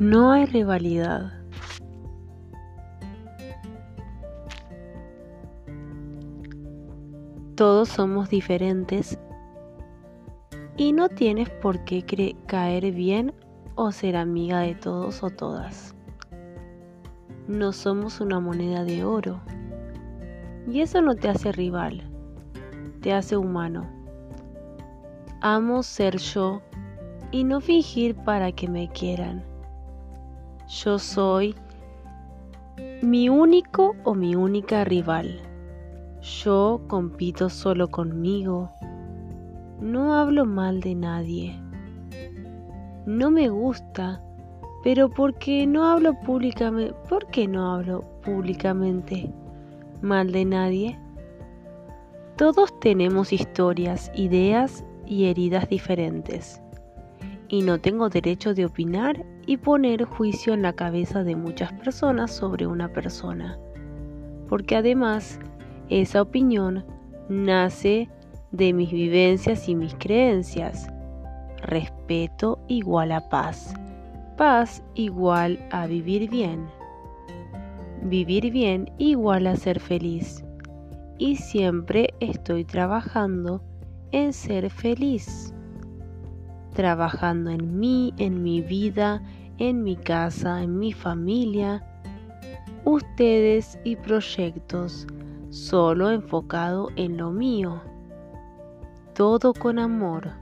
No hay rivalidad. Todos somos diferentes y no tienes por qué caer bien o ser amiga de todos o todas. No somos una moneda de oro y eso no te hace rival, te hace humano. Amo ser yo y no fingir para que me quieran. Yo soy mi único o mi única rival. Yo compito solo conmigo. No hablo mal de nadie. No me gusta, pero porque no hablo públicamente, ¿por qué no hablo públicamente mal de nadie? Todos tenemos historias, ideas y heridas diferentes. Y no tengo derecho de opinar y poner juicio en la cabeza de muchas personas sobre una persona. Porque además esa opinión nace de mis vivencias y mis creencias. Respeto igual a paz. Paz igual a vivir bien. Vivir bien igual a ser feliz. Y siempre estoy trabajando en ser feliz. Trabajando en mí, en mi vida, en mi casa, en mi familia, ustedes y proyectos solo enfocado en lo mío. Todo con amor.